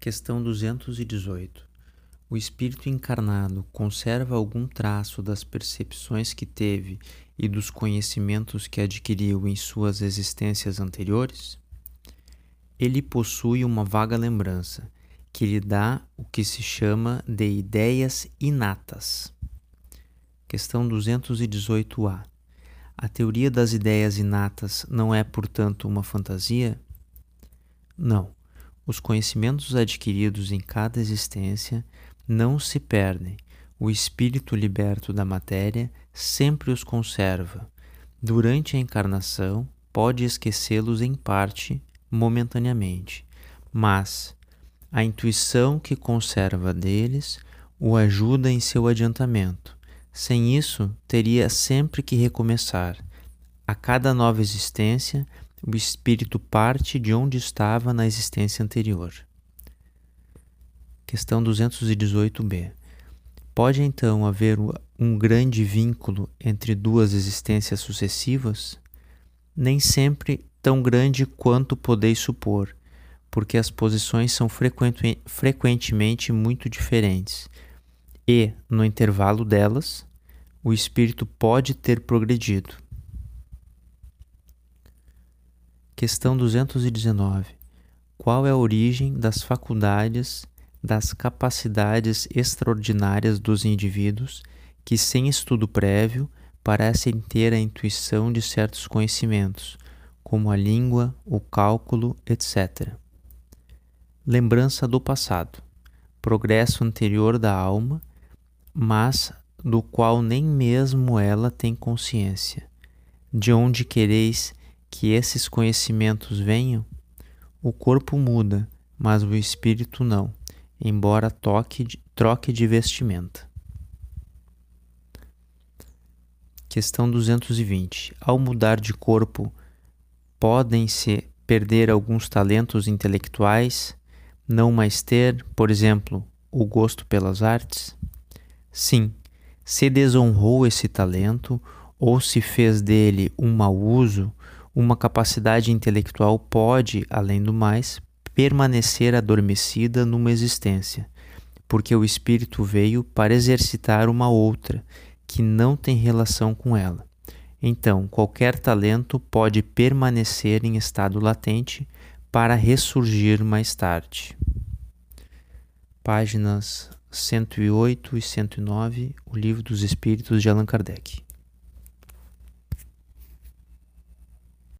Questão 218. O espírito encarnado conserva algum traço das percepções que teve e dos conhecimentos que adquiriu em suas existências anteriores? Ele possui uma vaga lembrança que lhe dá o que se chama de ideias inatas. Questão 218a. A teoria das ideias inatas não é, portanto, uma fantasia? Não. Os conhecimentos adquiridos em cada existência não se perdem. O espírito liberto da matéria sempre os conserva. Durante a encarnação, pode esquecê-los em parte, momentaneamente, mas a intuição que conserva deles o ajuda em seu adiantamento. Sem isso, teria sempre que recomeçar. A cada nova existência, o espírito parte de onde estava na existência anterior. Questão 218b. Pode então haver um grande vínculo entre duas existências sucessivas? Nem sempre tão grande quanto podeis supor, porque as posições são frequentemente muito diferentes. E, no intervalo delas, o espírito pode ter progredido. Questão 219. Qual é a origem das faculdades, das capacidades extraordinárias dos indivíduos que, sem estudo prévio, parecem ter a intuição de certos conhecimentos, como a língua, o cálculo, etc. Lembrança do passado, progresso anterior da alma, mas do qual nem mesmo ela tem consciência. De onde quereis que esses conhecimentos venham, o corpo muda, mas o espírito não, embora toque, troque de vestimenta. Questão 220. Ao mudar de corpo, podem-se perder alguns talentos intelectuais, não mais ter, por exemplo, o gosto pelas artes? Sim, se desonrou esse talento ou se fez dele um mau uso, uma capacidade intelectual pode, além do mais, permanecer adormecida numa existência, porque o espírito veio para exercitar uma outra que não tem relação com ela. Então, qualquer talento pode permanecer em estado latente para ressurgir mais tarde. Páginas 108 e 109, O Livro dos Espíritos de Allan Kardec.